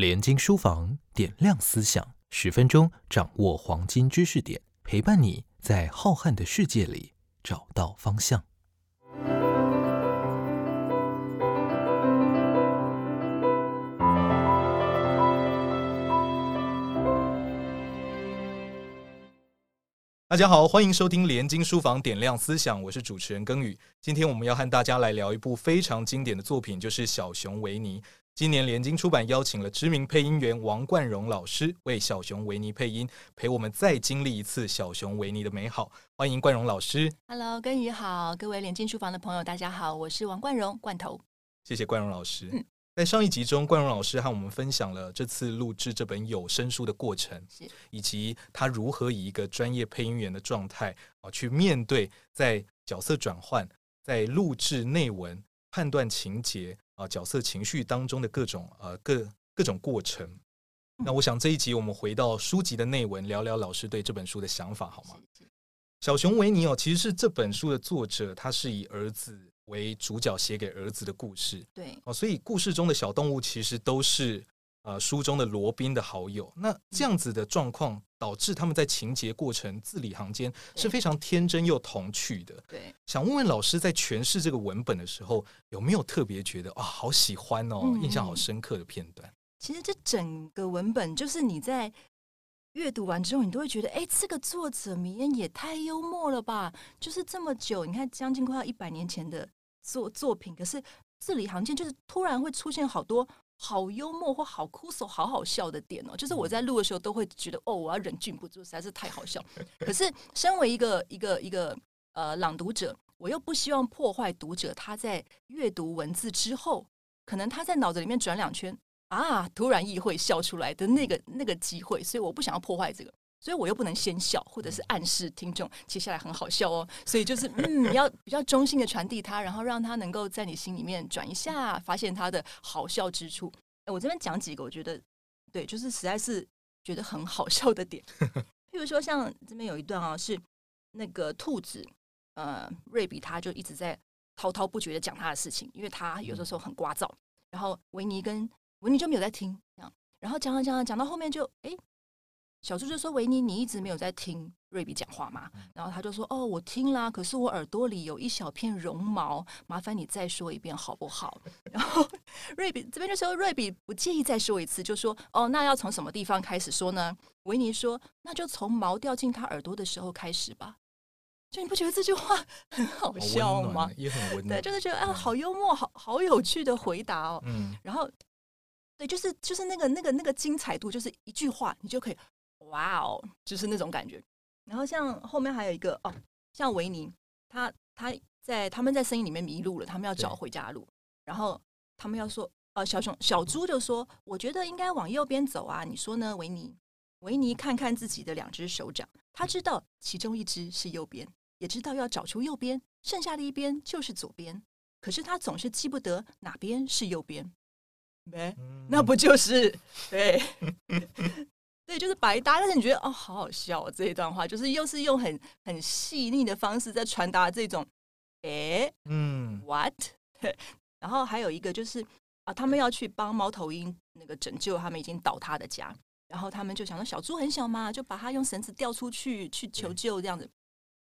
连经书房点亮思想，十分钟掌握黄金知识点，陪伴你在浩瀚的世界里找到方向。大家好，欢迎收听连经书房点亮思想，我是主持人耕宇。今天我们要和大家来聊一部非常经典的作品，就是《小熊维尼》。今年联经出版邀请了知名配音员王冠荣老师为小熊维尼配音，陪我们再经历一次小熊维尼的美好。欢迎冠荣老师。Hello，根宇好，各位联经书房的朋友，大家好，我是王冠荣，罐头。谢谢冠荣老师。嗯在上一集中，冠荣老师和我们分享了这次录制这本有声书的过程，以及他如何以一个专业配音员的状态啊，去面对在角色转换、在录制内文、判断情节啊、角色情绪当中的各种呃各各种过程。那我想这一集我们回到书籍的内文，聊聊老师对这本书的想法，好吗？小熊维尼哦，其实是这本书的作者，他是以儿子。为主角写给儿子的故事，对哦，所以故事中的小动物其实都是呃书中的罗宾的好友。那这样子的状况导致他们在情节过程字里行间是非常天真又童趣的。对，想问问老师，在诠释这个文本的时候，有没有特别觉得啊，好喜欢哦，印象好深刻的片段？其实这整个文本就是你在阅读完之后，你都会觉得，哎，这个作者米恩也太幽默了吧！就是这么久，你看将近快要一百年前的。作作品，可是字里行间就是突然会出现好多好幽默或好哭手、好好笑的点哦。就是我在录的时候都会觉得，哦，我要忍俊不住，实在是太好笑。可是身为一个一个一个呃朗读者，我又不希望破坏读者他在阅读文字之后，可能他在脑子里面转两圈啊，突然意会笑出来的那个那个机会，所以我不想要破坏这个。所以我又不能先笑，或者是暗示听众接下来很好笑哦。所以就是嗯，要比较中性的传递它，然后让它能够在你心里面转一下，发现它的好笑之处。我这边讲几个，我觉得对，就是实在是觉得很好笑的点。譬如说，像这边有一段啊，是那个兔子，呃，瑞比他就一直在滔滔不绝的讲他的事情，因为他有的时候很聒噪。然后维尼跟维尼就没有在听，这样，然后讲了讲了讲到后面就哎。小猪就说：“维尼，你一直没有在听瑞比讲话吗？”然后他就说：“哦，我听啦，可是我耳朵里有一小片绒毛，麻烦你再说一遍好不好？” 然后瑞比这边就说：“瑞比不介意再说一次，就说：‘哦，那要从什么地方开始说呢？’维尼说：‘那就从毛掉进他耳朵的时候开始吧。’就你不觉得这句话很好笑吗？也很温暖，对，就是觉得啊，好幽默，好好有趣的回答哦。嗯，然后对，就是就是那个那个那个精彩度，就是一句话你就可以。”哇哦，就是那种感觉。然后像后面还有一个哦，像维尼，他他在他们在森林里面迷路了，他们要找回家路。然后他们要说，呃，小熊小猪就说：“我觉得应该往右边走啊，你说呢，维尼？”维尼看看自己的两只手掌，他知道其中一只是右边，也知道要找出右边，剩下的一边就是左边。可是他总是记不得哪边是右边。没，那不就是对？对，就是白搭，但是你觉得哦，好好笑哦这一段话，就是又是用很很细腻的方式在传达这种，哎，嗯，what？然后还有一个就是啊，他们要去帮猫头鹰那个拯救他们已经倒塌的家，然后他们就想说小猪很小嘛，就把它用绳子吊出去去求救这样子，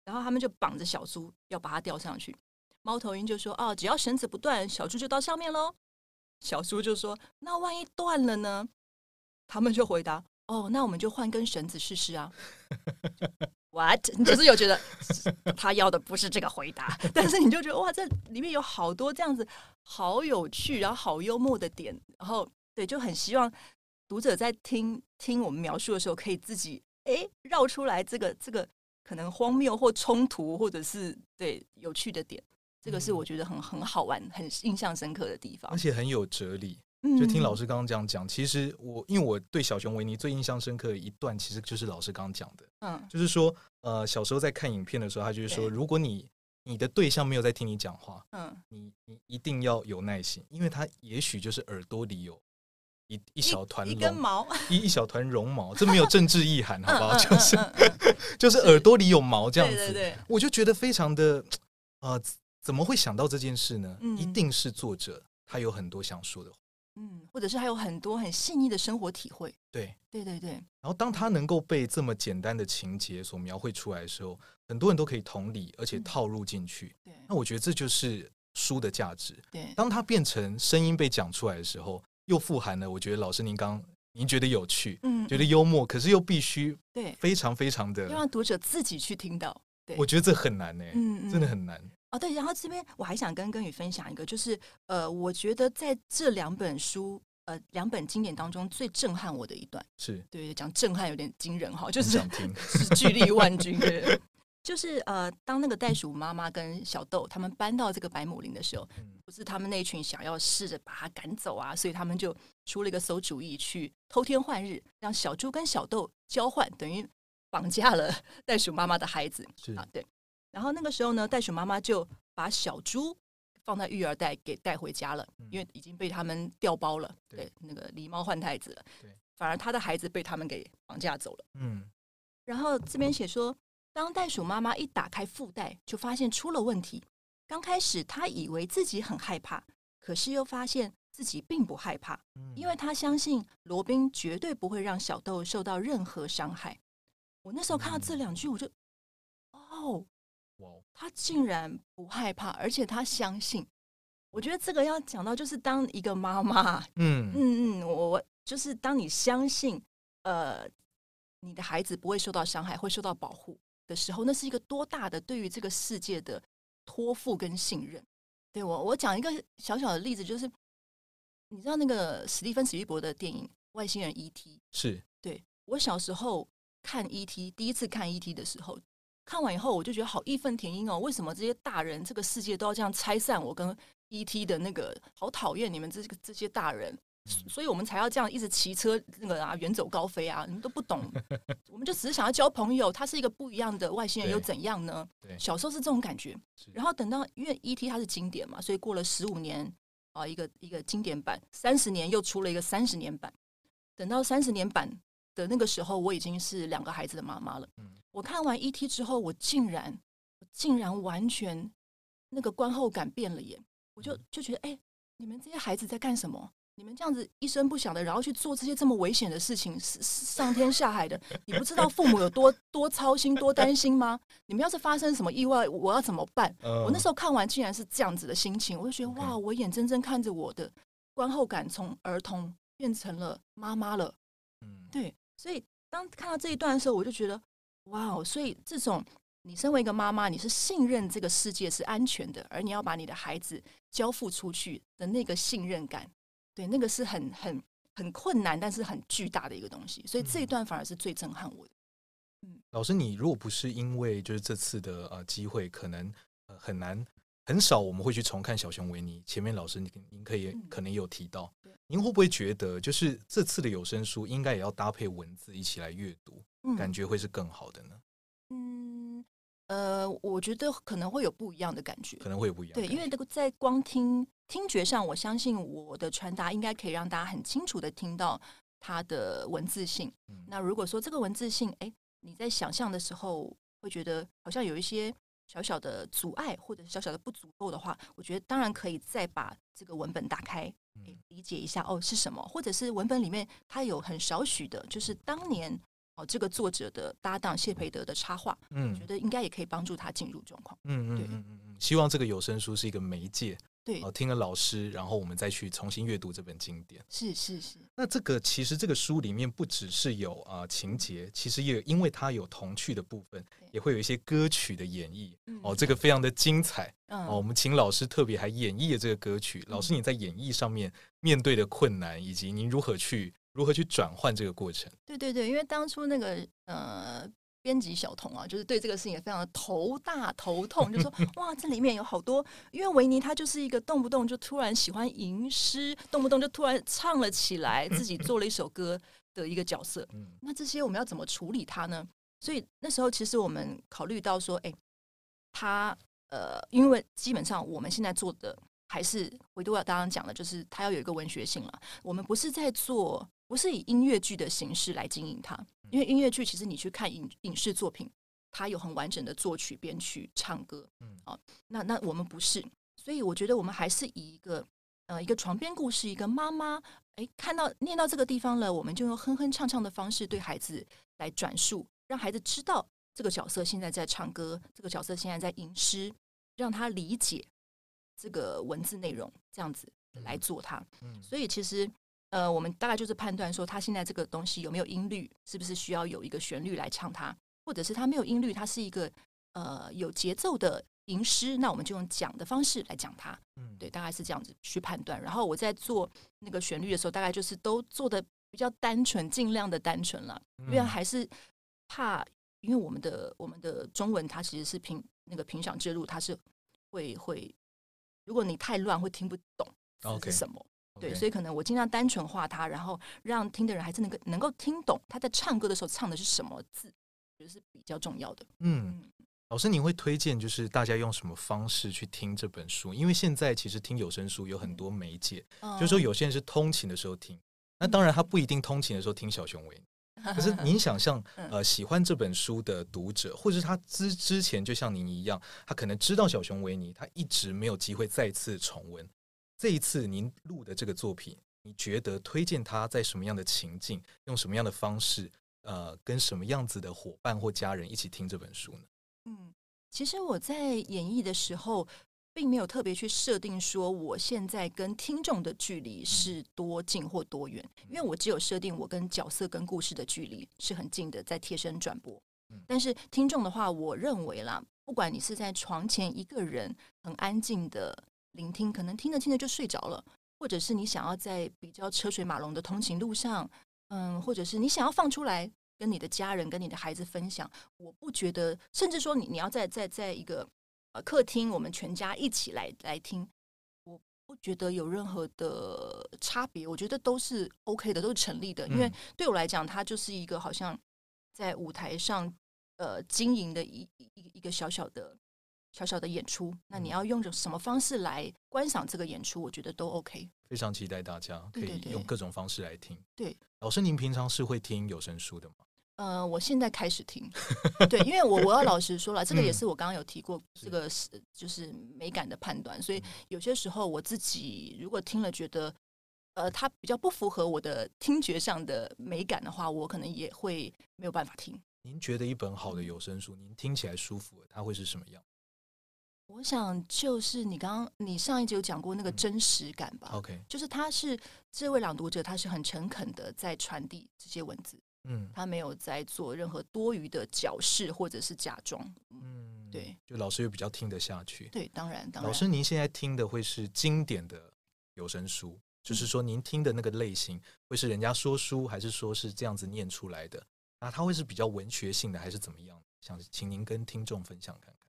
然后他们就绑着小猪要把它吊上去，猫头鹰就说哦，只要绳子不断，小猪就到上面喽。小猪就说那万一断了呢？他们就回答。哦，那我们就换根绳子试试啊。What？你只是有觉得他要的不是这个回答，但是你就觉得哇，这里面有好多这样子好有趣，然后好幽默的点，然后对，就很希望读者在听听我们描述的时候，可以自己哎绕出来这个这个可能荒谬或冲突，或者是对有趣的点，这个是我觉得很很好玩、很印象深刻的地方，而且很有哲理。就听老师刚刚这样讲，其实我因为我对小熊维尼最印象深刻的一段，其实就是老师刚刚讲的，嗯，就是说，呃，小时候在看影片的时候，他就是说，如果你你的对象没有在听你讲话，嗯，你你一定要有耐心，因为他也许就是耳朵里有一一小团一根毛，一一小团绒毛，这没有政治意涵，好不好？就是 就是耳朵里有毛这样子，对。我就觉得非常的，呃，怎么会想到这件事呢？一定是作者他有很多想说的话。嗯，或者是还有很多很细腻的生活体会。对，对对对。然后当他能够被这么简单的情节所描绘出来的时候，很多人都可以同理，而且套入进去。对，那我觉得这就是书的价值。对，当它变成声音被讲出来的时候，又富含了我觉得老师您刚您觉得有趣，嗯，觉得幽默，可是又必须对非常非常的要让读者自己去听到。对，我觉得这很难呢，嗯，真的很难。哦，对，然后这边我还想跟根宇分享一个，就是呃，我觉得在这两本书，呃，两本经典当中最震撼我的一段，是。对讲震撼有点惊人哈，就是 是巨力万钧 对，就是呃，当那个袋鼠妈妈跟小豆他们搬到这个白母林的时候，不是他们那群想要试着把它赶走啊，所以他们就出了一个馊主意，去偷天换日，让小猪跟小豆交换，等于绑架了 袋鼠妈妈的孩子，是。啊，对。然后那个时候呢，袋鼠妈妈就把小猪放在育儿袋给带回家了，因为已经被他们调包了。对，那个狸猫换太子了。对，反而他的孩子被他们给绑架走了。嗯。然后这边写说，当袋鼠妈妈一打开腹袋，就发现出了问题。刚开始他以为自己很害怕，可是又发现自己并不害怕，因为他相信罗宾绝对不会让小豆受到任何伤害。我那时候看到这两句，我就哦。他竟然不害怕，而且他相信。我觉得这个要讲到，就是当一个妈妈，嗯嗯嗯，我我就是当你相信，呃，你的孩子不会受到伤害，会受到保护的时候，那是一个多大的对于这个世界的托付跟信任。对我，我讲一个小小的例子，就是你知道那个史蒂芬史蒂伯的电影《外星人 E.T.》，是对我小时候看 E.T. 第一次看 E.T. 的时候。看完以后，我就觉得好义愤填膺哦！为什么这些大人，这个世界都要这样拆散我跟 E.T. 的那个？好讨厌你们这个这些大人，所以我们才要这样一直骑车那个啊，远走高飞啊！你们都不懂，我们就只是想要交朋友。他是一个不一样的外星人，又怎样呢？小时候是这种感觉。然后等到因为 E.T. 它是经典嘛，所以过了十五年啊，一个一个经典版，三十年又出了一个三十年版。等到三十年版的那个时候，我已经是两个孩子的妈妈了。我看完 E.T. 之后，我竟然，竟然完全那个观后感变了耶！我就就觉得，哎，你们这些孩子在干什么？你们这样子一声不响的，然后去做这些这么危险的事情，是上天下海的，你不知道父母有多多操心、多担心吗？你们要是发生什么意外，我要怎么办？我那时候看完，竟然是这样子的心情，我就觉得，哇！我眼睁睁看着我的观后感从儿童变成了妈妈了。嗯，对，所以当看到这一段的时候，我就觉得。哇哦！所以这种你身为一个妈妈，你是信任这个世界是安全的，而你要把你的孩子交付出去的那个信任感，对那个是很很很困难，但是很巨大的一个东西。所以这一段反而是最震撼我的。嗯，老师，你如果不是因为就是这次的呃机会，可能呃很难很少我们会去重看小熊维尼。前面老师您您可以可能有提到，您会不会觉得就是这次的有声书应该也要搭配文字一起来阅读？感觉会是更好的呢。嗯，呃，我觉得可能会有不一样的感觉，可能会有不一样。对，因为这个在光听听觉上，我相信我的传达应该可以让大家很清楚的听到它的文字性。那如果说这个文字性，哎，你在想象的时候会觉得好像有一些小小的阻碍或者小小的不足够的话，我觉得当然可以再把这个文本打开，理解一下哦是什么，或者是文本里面它有很少许的，就是当年。哦，这个作者的搭档谢培德的插画，嗯，觉得应该也可以帮助他进入状况。嗯嗯嗯嗯嗯，希望这个有声书是一个媒介。对，哦，听了老师，然后我们再去重新阅读这本经典。是是是。那这个其实这个书里面不只是有啊情节，其实也因为它有童趣的部分，也会有一些歌曲的演绎。哦，这个非常的精彩。哦，我们请老师特别还演绎了这个歌曲。老师你在演绎上面面对的困难，以及您如何去。如何去转换这个过程？对对对，因为当初那个呃编辑小童啊，就是对这个事情也非常的头大头痛，就说 哇，这里面有好多，因为维尼他就是一个动不动就突然喜欢吟诗，动不动就突然唱了起来，自己做了一首歌的一个角色。那这些我们要怎么处理他呢？所以那时候其实我们考虑到说，哎，他呃，因为基本上我们现在做的还是维多尔刚刚讲的，就是他要有一个文学性了。我们不是在做。不是以音乐剧的形式来经营它，因为音乐剧其实你去看影影视作品，它有很完整的作曲、编曲、唱歌，嗯，啊，那那我们不是，所以我觉得我们还是以一个呃一个床边故事，一个妈妈哎看到念到这个地方了，我们就用哼哼唱唱的方式对孩子来转述，让孩子知道这个角色现在在唱歌，这个角色现在在吟诗，让他理解这个文字内容，这样子来做它。嗯。所以其实呃，我们大概就是判断说，他现在这个东西有没有音律，是不是需要有一个旋律来唱它，或者是他没有音律，它是一个呃有节奏的。吟诗，那我们就用讲的方式来讲它。嗯，对，大概是这样子去判断。然后我在做那个旋律的时候，大概就是都做的比较单纯，尽量的单纯了，因为还是怕，因为我们的我们的中文它其实是平那个平响之路，它是会会，如果你太乱会听不懂是什么。对，所以可能我尽量单纯化它，然后让听的人还是能够能够听懂他在唱歌的时候唱的是什么字，觉得是比较重要的。嗯。老师，你会推荐就是大家用什么方式去听这本书？因为现在其实听有声书有很多媒介，就是说有些人是通勤的时候听，那当然他不一定通勤的时候听小熊维尼。可是您想象，呃，喜欢这本书的读者，或者是他之之前就像您一样，他可能知道小熊维尼，他一直没有机会再次重温。这一次您录的这个作品，你觉得推荐他在什么样的情境，用什么样的方式，呃，跟什么样子的伙伴或家人一起听这本书呢？嗯，其实我在演绎的时候，并没有特别去设定说我现在跟听众的距离是多近或多远，因为我只有设定我跟角色跟故事的距离是很近的，在贴身转播。但是听众的话，我认为啦，不管你是在床前一个人很安静的聆听，可能听着听着就睡着了，或者是你想要在比较车水马龙的通勤路上，嗯，或者是你想要放出来。跟你的家人、跟你的孩子分享，我不觉得，甚至说你你要在在在一个呃客厅，我们全家一起来来听，我不觉得有任何的差别，我觉得都是 OK 的，都是成立的。因为对我来讲，它就是一个好像在舞台上呃经营的一一一个小小的。小小的演出，那你要用着什么方式来观赏这个演出？我觉得都 OK。非常期待大家可以用各种方式来听。对，老师，您平常是会听有声书的吗？呃，我现在开始听。对，因为我我要老实说了，这个也是我刚刚有提过，这个是就是美感的判断。所以有些时候我自己如果听了觉得，呃，它比较不符合我的听觉上的美感的话，我可能也会没有办法听。您觉得一本好的有声书，您听起来舒服，它会是什么样？我想就是你刚刚你上一集有讲过那个真实感吧？OK，就是他是这位朗读者，他是很诚恳的在传递这些文字，嗯，他没有在做任何多余的矫饰或者是假装，嗯，对，就老师又比较听得下去，对，当然，当然，老师您现在听的会是经典的有声书，就是说您听的那个类型会是人家说书，还是说是这样子念出来的？那他会是比较文学性的，还是怎么样？想请您跟听众分享看看。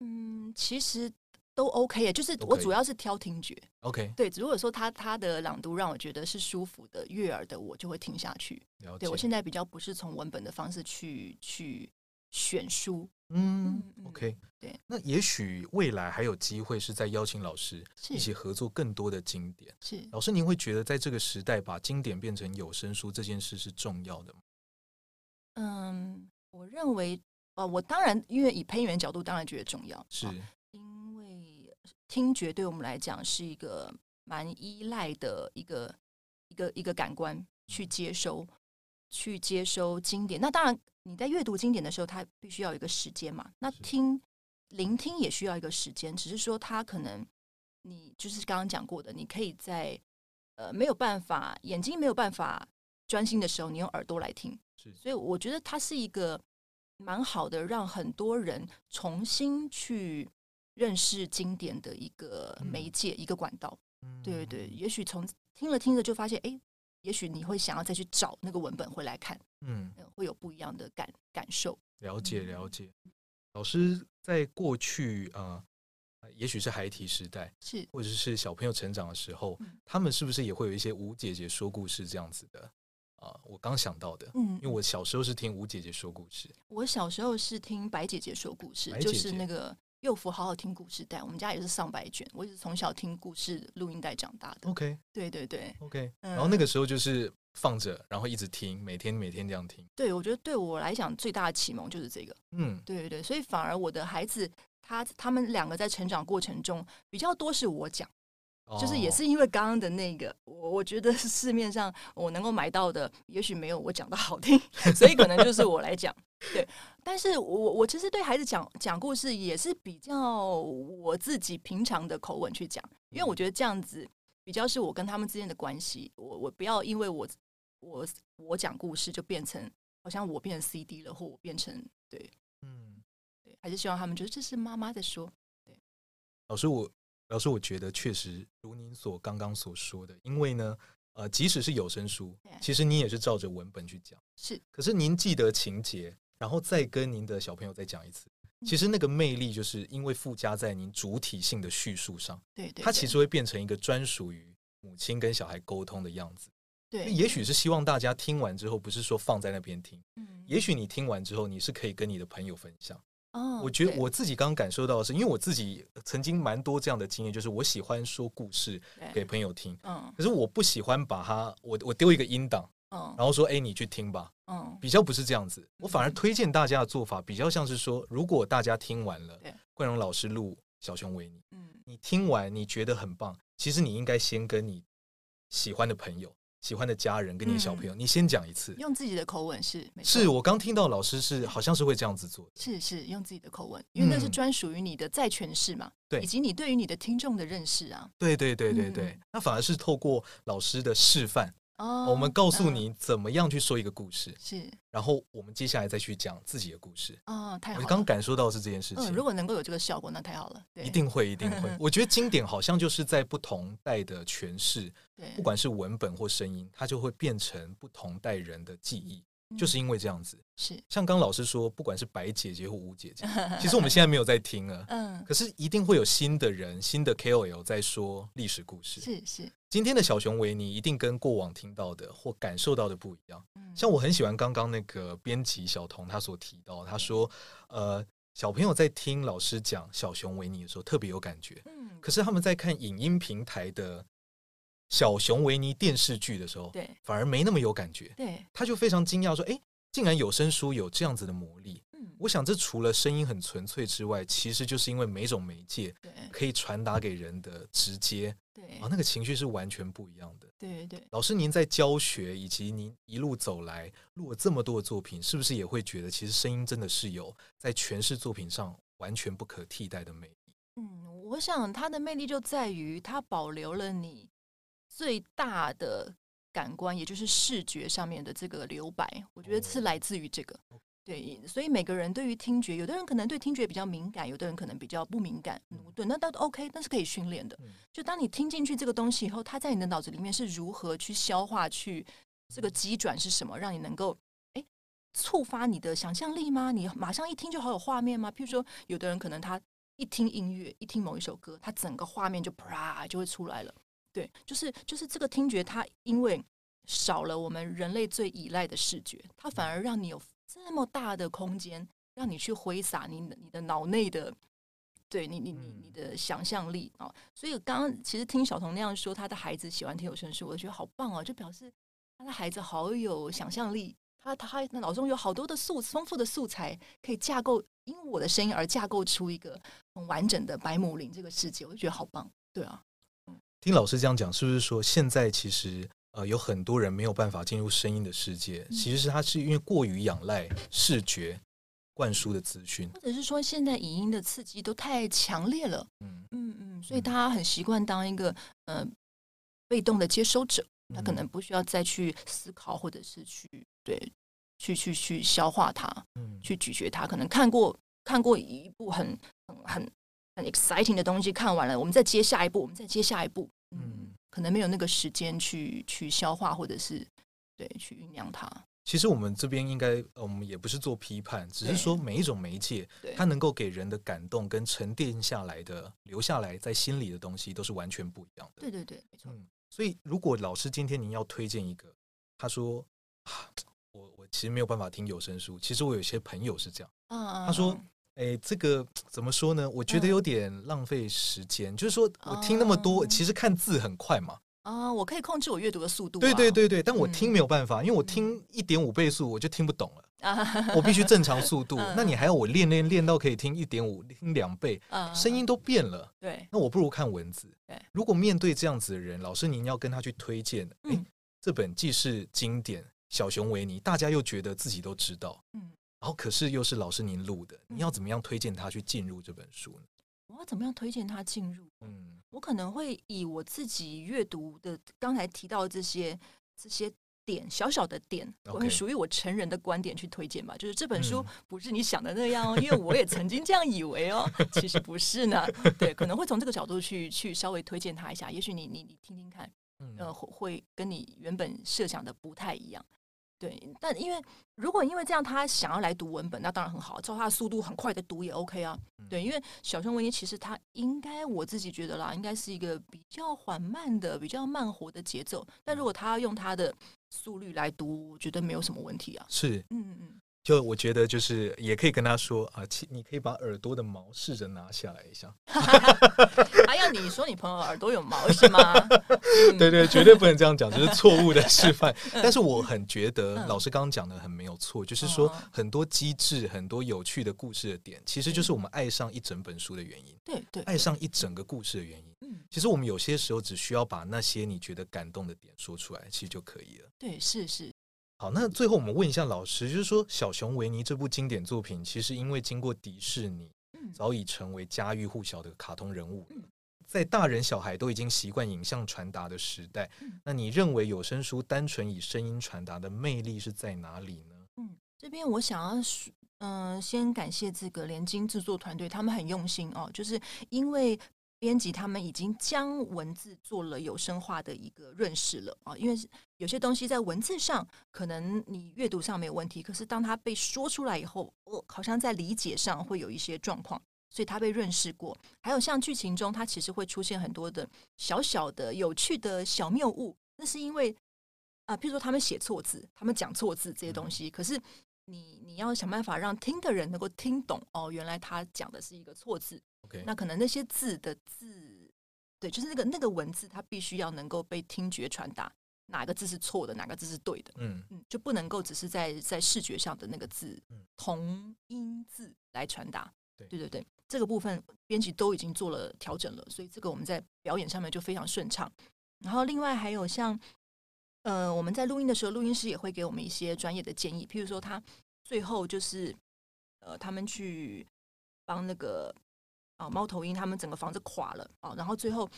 嗯，其实都 OK 耶，就是我主要是挑听觉。OK，对，如果说他他的朗读让我觉得是舒服的、悦耳的，我就会听下去。对我现在比较不是从文本的方式去去选书。嗯，OK，对。那也许未来还有机会是在邀请老师一起合作更多的经典。是老师，您会觉得在这个时代把经典变成有声书这件事是重要的吗？嗯，我认为。呃，我当然，因为以配音员角度，当然觉得重要，是因为听觉对我们来讲是一个蛮依赖的一个一个一个感官去接收去接收经典。那当然，你在阅读经典的时候，它必须要有一个时间嘛。那听聆听也需要一个时间，只是说它可能你就是刚刚讲过的，你可以在呃没有办法眼睛没有办法专心的时候，你用耳朵来听。是，所以我觉得它是一个。蛮好的，让很多人重新去认识经典的一个媒介，一个管道。对对对，也许从听了听着就发现，哎，也许你会想要再去找那个文本回来看，嗯，会有不一样的感感受。了解了解，老师在过去啊，也许是孩提时代，是或者是小朋友成长的时候，他们是不是也会有一些吴姐姐说故事这样子的？啊，我刚想到的，嗯，因为我小时候是听吴姐姐说故事，我小时候是听白姐姐说故事，就是那个幼福好好听故事带，我们家也是上百卷，我也是从小听故事录音带长大的。OK，对对对，OK，然后那个时候就是放着，然后一直听，每天每天这样听。对，我觉得对我来讲最大的启蒙就是这个，嗯，对对对，所以反而我的孩子他他们两个在成长过程中比较多是我讲。就是也是因为刚刚的那个，我我觉得市面上我能够买到的，也许没有我讲的好听，所以可能就是我来讲。对，但是我我其实对孩子讲讲故事也是比较我自己平常的口吻去讲，因为我觉得这样子比较是我跟他们之间的关系。我我不要因为我我我讲故事就变成好像我变成 CD 了，或我变成对，嗯，对，还是希望他们觉得这是妈妈在说。对，老师我。老师，我觉得确实如您所刚刚所说的，因为呢，呃，即使是有声书，其实你也是照着文本去讲，是。可是您记得情节，然后再跟您的小朋友再讲一次，其实那个魅力就是因为附加在您主体性的叙述上，对对，它其实会变成一个专属于母亲跟小孩沟通的样子。对，也许是希望大家听完之后，不是说放在那边听，嗯，也许你听完之后，你是可以跟你的朋友分享。哦，我觉得我自己刚刚感受到的是，因为我自己曾经蛮多这样的经验，就是我喜欢说故事给朋友听，嗯，可是我不喜欢把它，我我丢一个音档，嗯，然后说，哎，你去听吧，嗯，比较不是这样子，我反而推荐大家的做法比较像是说，如果大家听完了，冠荣老师录小熊维尼，嗯，你听完你觉得很棒，其实你应该先跟你喜欢的朋友。喜欢的家人跟你的小朋友，你先讲一次，用自己的口吻是。是我刚听到老师是好像是会这样子做，是是用自己的口吻，因为那是专属于你的再诠释嘛，对，以及你对于你的听众的认识啊，对对对对对，那反而是透过老师的示范。哦，我们告诉你怎么样去说一个故事，是，然后我们接下来再去讲自己的故事。哦，太好，我刚感受到是这件事情。如果能够有这个效果，那太好了。一定会，一定会。我觉得经典好像就是在不同代的诠释，对，不管是文本或声音，它就会变成不同代人的记忆。就是因为这样子，是像刚老师说，不管是白姐姐或吴姐姐，其实我们现在没有在听了，嗯，可是一定会有新的人、新的 KOL 在说历史故事。是是，今天的小熊维尼一定跟过往听到的或感受到的不一样。像我很喜欢刚刚那个编辑小童他所提到，他说，呃，小朋友在听老师讲小熊维尼的时候特别有感觉，嗯，可是他们在看影音平台的。小熊维尼电视剧的时候，对，反而没那么有感觉。对，他就非常惊讶说：“哎，竟然有声书有这样子的魔力。”嗯，我想这除了声音很纯粹之外，其实就是因为每种媒介可以传达给人的直接，对啊，那个情绪是完全不一样的。对对，老师您在教学以及您一路走来录了这么多的作品，是不是也会觉得其实声音真的是有在诠释作品上完全不可替代的魅力？嗯，我想它的魅力就在于它保留了你。最大的感官，也就是视觉上面的这个留白，我觉得是来自于这个。对，所以每个人对于听觉，有的人可能对听觉比较敏感，有的人可能比较不敏感。对，那都 OK，但是可以训练的。就当你听进去这个东西以后，它在你的脑子里面是如何去消化，去这个机转是什么，让你能够哎触发你的想象力吗？你马上一听就好有画面吗？譬如说，有的人可能他一听音乐，一听某一首歌，他整个画面就啪就会出来了。对，就是就是这个听觉，它因为少了我们人类最依赖的视觉，它反而让你有这么大的空间，让你去挥洒你你的脑内的，对你你你你的想象力啊。所以刚刚其实听小童那样说，他的孩子喜欢听有声书，我觉得好棒哦，就表示他的孩子好有想象力，他他脑中有好多的素丰富的素材，可以架构因为我的声音而架构出一个很完整的白母林这个世界，我就觉得好棒，对啊。听老师这样讲，是不是说现在其实呃有很多人没有办法进入声音的世界？其实是他是因为过于仰赖视觉灌输的资讯，或者是说现在影音的刺激都太强烈了。嗯嗯嗯，所以他很习惯当一个呃被动的接收者，他可能不需要再去思考，或者是去对去去去消化它，嗯，去咀嚼它。可能看过看过一部很很很。Exciting 的东西看完了，我们再接下一步，我们再接下一步。嗯，可能没有那个时间去去消化，或者是对去酝酿它。其实我们这边应该，我们也不是做批判，只是说每一种媒介，它能够给人的感动跟沉淀下来的、留下来在心里的东西，都是完全不一样的。对对对，没错。所以，如果老师今天您要推荐一个，他说啊，我我其实没有办法听有声书。其实我有些朋友是这样，他说。哎，这个怎么说呢？我觉得有点浪费时间。就是说我听那么多，其实看字很快嘛。啊，我可以控制我阅读的速度。对对对对，但我听没有办法，因为我听一点五倍速我就听不懂了。我必须正常速度。那你还要我练练练到可以听一点五、听两倍，声音都变了。对，那我不如看文字。对，如果面对这样子的人，老师您要跟他去推荐，哎，这本既是经典《小熊维尼》，大家又觉得自己都知道，嗯，然后可是又是老师您录的，你要怎么样推荐他去进入这本书呢？我要怎么样推荐他进入？嗯，我可能会以我自己阅读的刚才提到这些这些。点小小的点，会属于我成人的观点去推荐吧。就是这本书不是你想的那样哦，因为我也曾经这样以为哦，其实不是呢。对，可能会从这个角度去去稍微推荐他一下，也许你你你听听看，呃，会会跟你原本设想的不太一样。对，但因为如果因为这样他想要来读文本，那当然很好，照他的速度很快的读也 OK 啊。对，因为小熊维尼其实他应该我自己觉得啦，应该是一个比较缓慢的、比较慢活的节奏。但如果他要用他的速率来读，我觉得没有什么问题啊。是，嗯嗯嗯。就我觉得，就是也可以跟他说啊，其你可以把耳朵的毛试着拿下来一下。还 要你说你朋友耳朵有毛是吗？对对，绝对不能这样讲，这是错误的示范。但是我很觉得老师刚刚讲的很没有错，就是说很多机智、很多有趣的故事的点，其实就是我们爱上一整本书的原因。对对，爱上一整个故事的原因。嗯，其实我们有些时候只需要把那些你觉得感动的点说出来，其实就可以了。对，是是。好，那最后我们问一下老师，就是说《小熊维尼》这部经典作品，其实因为经过迪士尼，早已成为家喻户晓的卡通人物，在大人小孩都已经习惯影像传达的时代，那你认为有声书单纯以声音传达的魅力是在哪里呢？嗯，这边我想要嗯，先感谢这个联经制作团队，他们很用心哦，就是因为。编辑他们已经将文字做了有声化的一个认识了啊，因为有些东西在文字上可能你阅读上没有问题，可是当它被说出来以后，哦，好像在理解上会有一些状况，所以它被认识过。还有像剧情中，它其实会出现很多的小小的有趣的小谬误，那是因为啊，譬如说他们写错字，他们讲错字这些东西，可是你你要想办法让听的人能够听懂哦，原来他讲的是一个错字。那可能那些字的字，对，就是那个那个文字，它必须要能够被听觉传达，哪个字是错的，哪个字是对的，嗯嗯，就不能够只是在在视觉上的那个字同音字来传达，对对对，这个部分编辑都已经做了调整了，所以这个我们在表演上面就非常顺畅。然后另外还有像，呃，我们在录音的时候，录音师也会给我们一些专业的建议，譬如说他最后就是，呃，他们去帮那个。啊，猫头鹰他们整个房子垮了啊，然后最后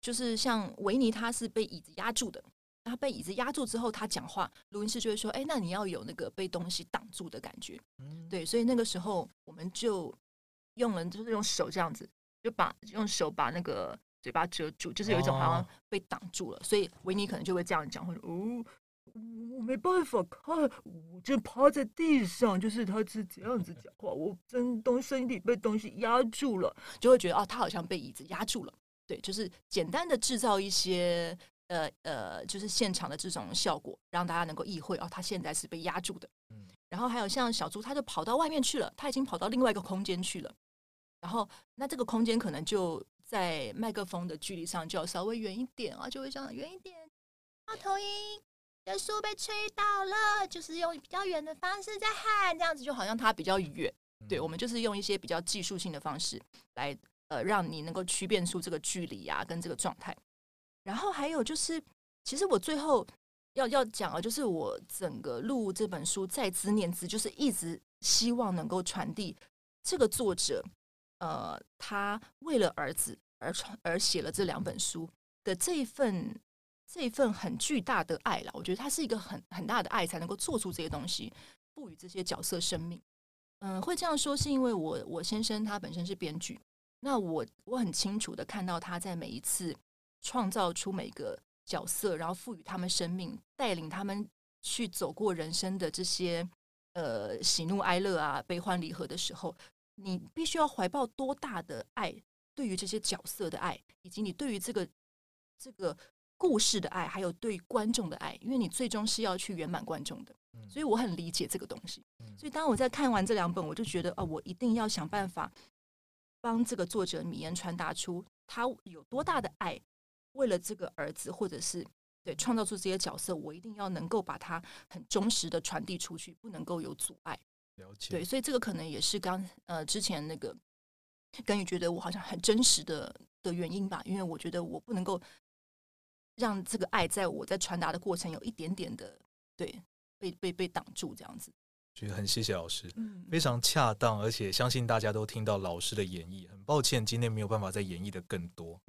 就是像维尼，他是被椅子压住的。他被椅子压住之后，他讲话，录音师就会说：“哎，那你要有那个被东西挡住的感觉。”对，所以那个时候我们就用了，就是用手这样子，就把用手把那个嘴巴遮住，就是有一种好像被挡住了。所以维尼可能就会这样讲，或者哦。我没办法看，我就趴在地上，就是他是这样子讲话，我真东身体被东西压住了，就会觉得哦，他好像被椅子压住了。对，就是简单的制造一些呃呃，就是现场的这种效果，让大家能够意会哦，他现在是被压住的。嗯，然后还有像小猪，他就跑到外面去了，他已经跑到另外一个空间去了。然后那这个空间可能就在麦克风的距离上就要稍微远一点啊，就会这样远一点。猫头鹰。的树被吹倒了，就是用比较远的方式在喊，这样子就好像它比较远。对，我们就是用一些比较技术性的方式来，呃，让你能够区辨出这个距离啊，跟这个状态。然后还有就是，其实我最后要要讲啊，就是我整个录这本书在兹念兹，就是一直希望能够传递这个作者，呃，他为了儿子而传而写了这两本书的这一份。这一份很巨大的爱了，我觉得他是一个很很大的爱，才能够做出这些东西，赋予这些角色生命。嗯，会这样说是因为我我先生他本身是编剧，那我我很清楚的看到他在每一次创造出每个角色，然后赋予他们生命，带领他们去走过人生的这些呃喜怒哀乐啊、悲欢离合的时候，你必须要怀抱多大的爱，对于这些角色的爱，以及你对于这个这个。故事的爱，还有对观众的爱，因为你最终是要去圆满观众的，所以我很理解这个东西。所以当我在看完这两本，我就觉得，哦，我一定要想办法帮这个作者米言传达出他有多大的爱，为了这个儿子，或者是对，创造出这些角色，我一定要能够把它很忠实的传递出去，不能够有阻碍。了解。对，所以这个可能也是刚呃之前那个根宇觉得我好像很真实的的原因吧，因为我觉得我不能够让这个爱在我在传达的过程有一点点的对被被被挡住这样子。觉得很谢谢老师，嗯非常恰当，而且相信大家都听到老师的演绎。很抱歉今天没有办法再演绎的更多，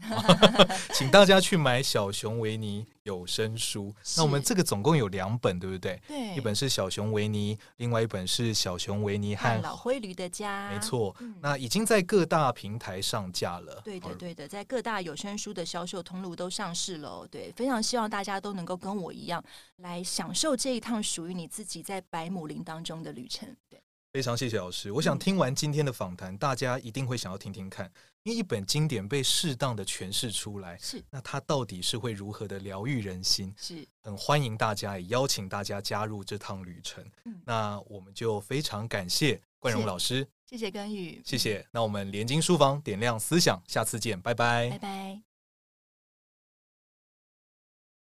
请大家去买小熊维尼有声书。那我们这个总共有两本，对不对？对，一本是小熊维尼，另外一本是小熊维尼和老灰驴的家。没错，那已经在各大平台上架了。对的，对的，在各大有声书的销售通路都上市了。对，非常希望大家都能够跟我一样来享受这一趟属于你自己在百亩林当中。的旅程，对，非常谢谢老师。我想听完今天的访谈，大家一定会想要听听看，因为一本经典被适当的诠释出来，是那它到底是会如何的疗愈人心？是很欢迎大家，也邀请大家加入这趟旅程。那我们就非常感谢冠荣老师，谢谢根宇，谢谢。那我们连经书房点亮思想，下次见，拜拜，拜拜。